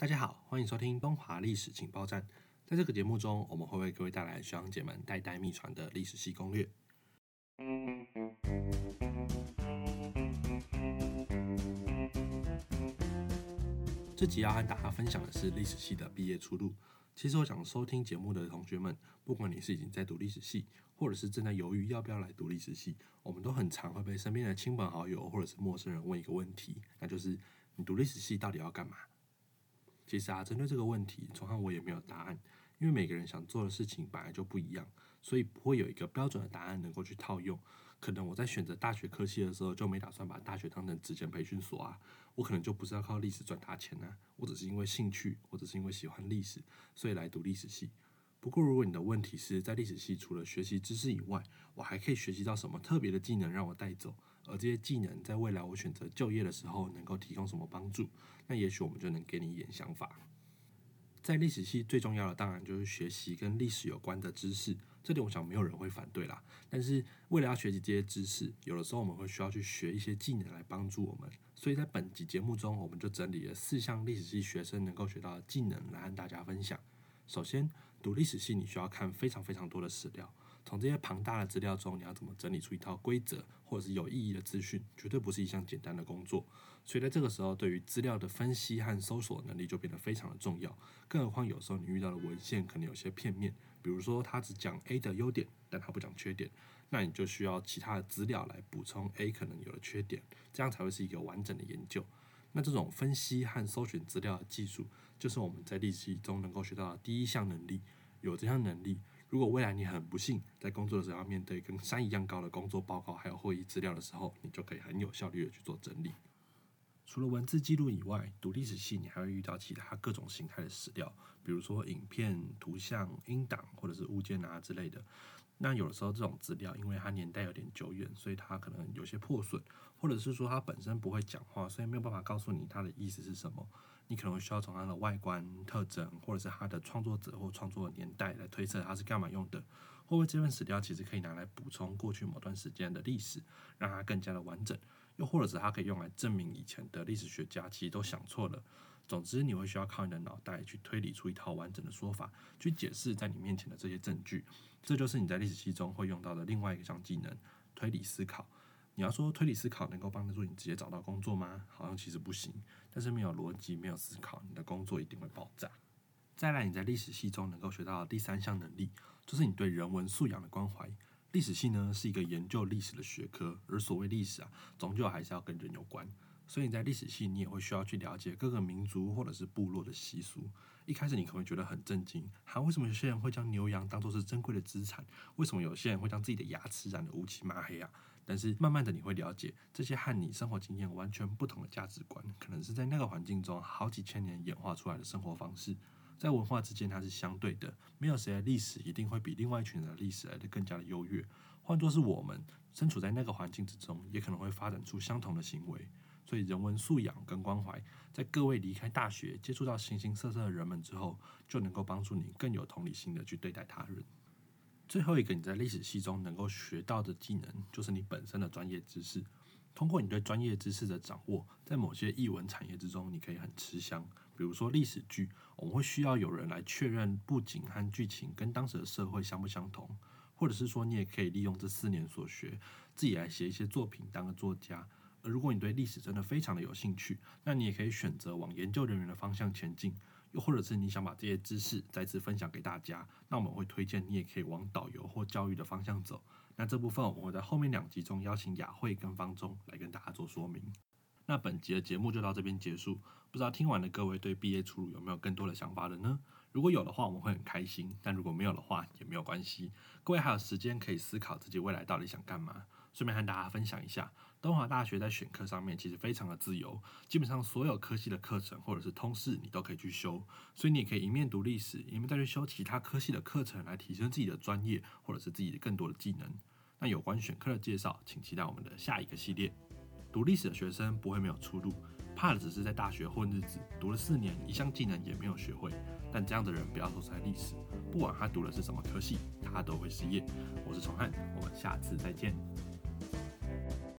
大家好，欢迎收听东华历史情报站。在这个节目中，我们会为各位带来学长姐们代代秘传的历史系攻略。这集要和大家分享的是历史系的毕业出路。其实我想收听节目的同学们，不管你是已经在读历史系，或者是正在犹豫要不要来读历史系，我们都很常会被身边的亲朋好友或者是陌生人问一个问题，那就是你读历史系到底要干嘛？其实啊，针对这个问题，崇汉我也没有答案，因为每个人想做的事情本来就不一样，所以不会有一个标准的答案能够去套用。可能我在选择大学科系的时候，就没打算把大学当成职前培训所啊，我可能就不是要靠历史赚大钱啊，我只是因为兴趣，或者是因为喜欢历史，所以来读历史系。不过，如果你的问题是在历史系除了学习知识以外，我还可以学习到什么特别的技能让我带走，而这些技能在未来我选择就业的时候能够提供什么帮助，那也许我们就能给你一点想法。在历史系最重要的当然就是学习跟历史有关的知识，这点我想没有人会反对啦。但是为了要学习这些知识，有的时候我们会需要去学一些技能来帮助我们。所以在本集节目中，我们就整理了四项历史系学生能够学到的技能来和大家分享。首先，读历史系你需要看非常非常多的史料，从这些庞大的资料中，你要怎么整理出一套规则或者是有意义的资讯，绝对不是一项简单的工作。所以在这个时候，对于资料的分析和搜索能力就变得非常的重要。更何况有时候你遇到的文献可能有些片面，比如说他只讲 A 的优点，但他不讲缺点，那你就需要其他的资料来补充 A 可能有的缺点，这样才会是一个完整的研究。那这种分析和搜寻资料的技术，就是我们在历史中能够学到的第一项能力。有这项能力，如果未来你很不幸在工作的时候要面对跟山一样高的工作报告，还有会议资料的时候，你就可以很有效率的去做整理。除了文字记录以外，读历史系你还会遇到其他各种形态的史料，比如说影片、图像、音档或者是物件啊之类的。那有的时候，这种资料因为它年代有点久远，所以它可能有些破损，或者是说它本身不会讲话，所以没有办法告诉你它的意思是什么。你可能需要从它的外观特征，或者是它的创作者或创作年代来推测它是干嘛用的。或者这份史料其实可以拿来补充过去某段时间的历史，让它更加的完整。又或者是它可以用来证明以前的历史学家其实都想错了。总之，你会需要靠你的脑袋去推理出一套完整的说法，去解释在你面前的这些证据。这就是你在历史系中会用到的另外一项技能——推理思考。你要说推理思考能够帮助你直接找到工作吗？好像其实不行。但是没有逻辑、没有思考，你的工作一定会爆炸。再来，你在历史系中能够学到第三项能力，就是你对人文素养的关怀。历史系呢是一个研究历史的学科，而所谓历史啊，终究还是要跟人有关。所以你在历史系，你也会需要去了解各个民族或者是部落的习俗。一开始你可能会觉得很震惊，哈，为什么有些人会将牛羊当作是珍贵的资产？为什么有些人会将自己的牙齿染得乌漆嘛黑啊？但是慢慢的你会了解，这些和你生活经验完全不同的价值观，可能是在那个环境中好几千年演化出来的生活方式。在文化之间，它是相对的，没有谁的历史一定会比另外一群人的历史来得更加的优越。换作是我们身处在那个环境之中，也可能会发展出相同的行为。所以，人文素养跟关怀，在各位离开大学，接触到形形色色的人们之后，就能够帮助你更有同理心的去对待他人。最后一个，你在历史系中能够学到的技能，就是你本身的专业知识。通过你对专业知识的掌握，在某些译文产业之中，你可以很吃香。比如说历史剧，我们会需要有人来确认布景和剧情跟当时的社会相不相同，或者是说，你也可以利用这四年所学，自己来写一些作品，当个作家。而如果你对历史真的非常的有兴趣，那你也可以选择往研究人员的方向前进，又或者是你想把这些知识再次分享给大家，那我们会推荐你也可以往导游或教育的方向走。那这部分我们会在后面两集中邀请雅慧跟方中来跟大家做说明。那本集的节目就到这边结束，不知道听完的各位对毕业出路有没有更多的想法了呢？如果有的话，我们会很开心；但如果没有的话，也没有关系。各位还有时间可以思考自己未来到底想干嘛。顺便和大家分享一下，东华大学在选课上面其实非常的自由，基本上所有科系的课程或者是通识你都可以去修，所以你也可以一面读历史，一面再去修其他科系的课程来提升自己的专业或者是自己的更多的技能。那有关选课的介绍，请期待我们的下一个系列。读历史的学生不会没有出路，怕的只是在大学混日子，读了四年，一项技能也没有学会。但这样的人不要说是在历史，不管他读的是什么科系，他都会失业。我是崇汉，我们下次再见。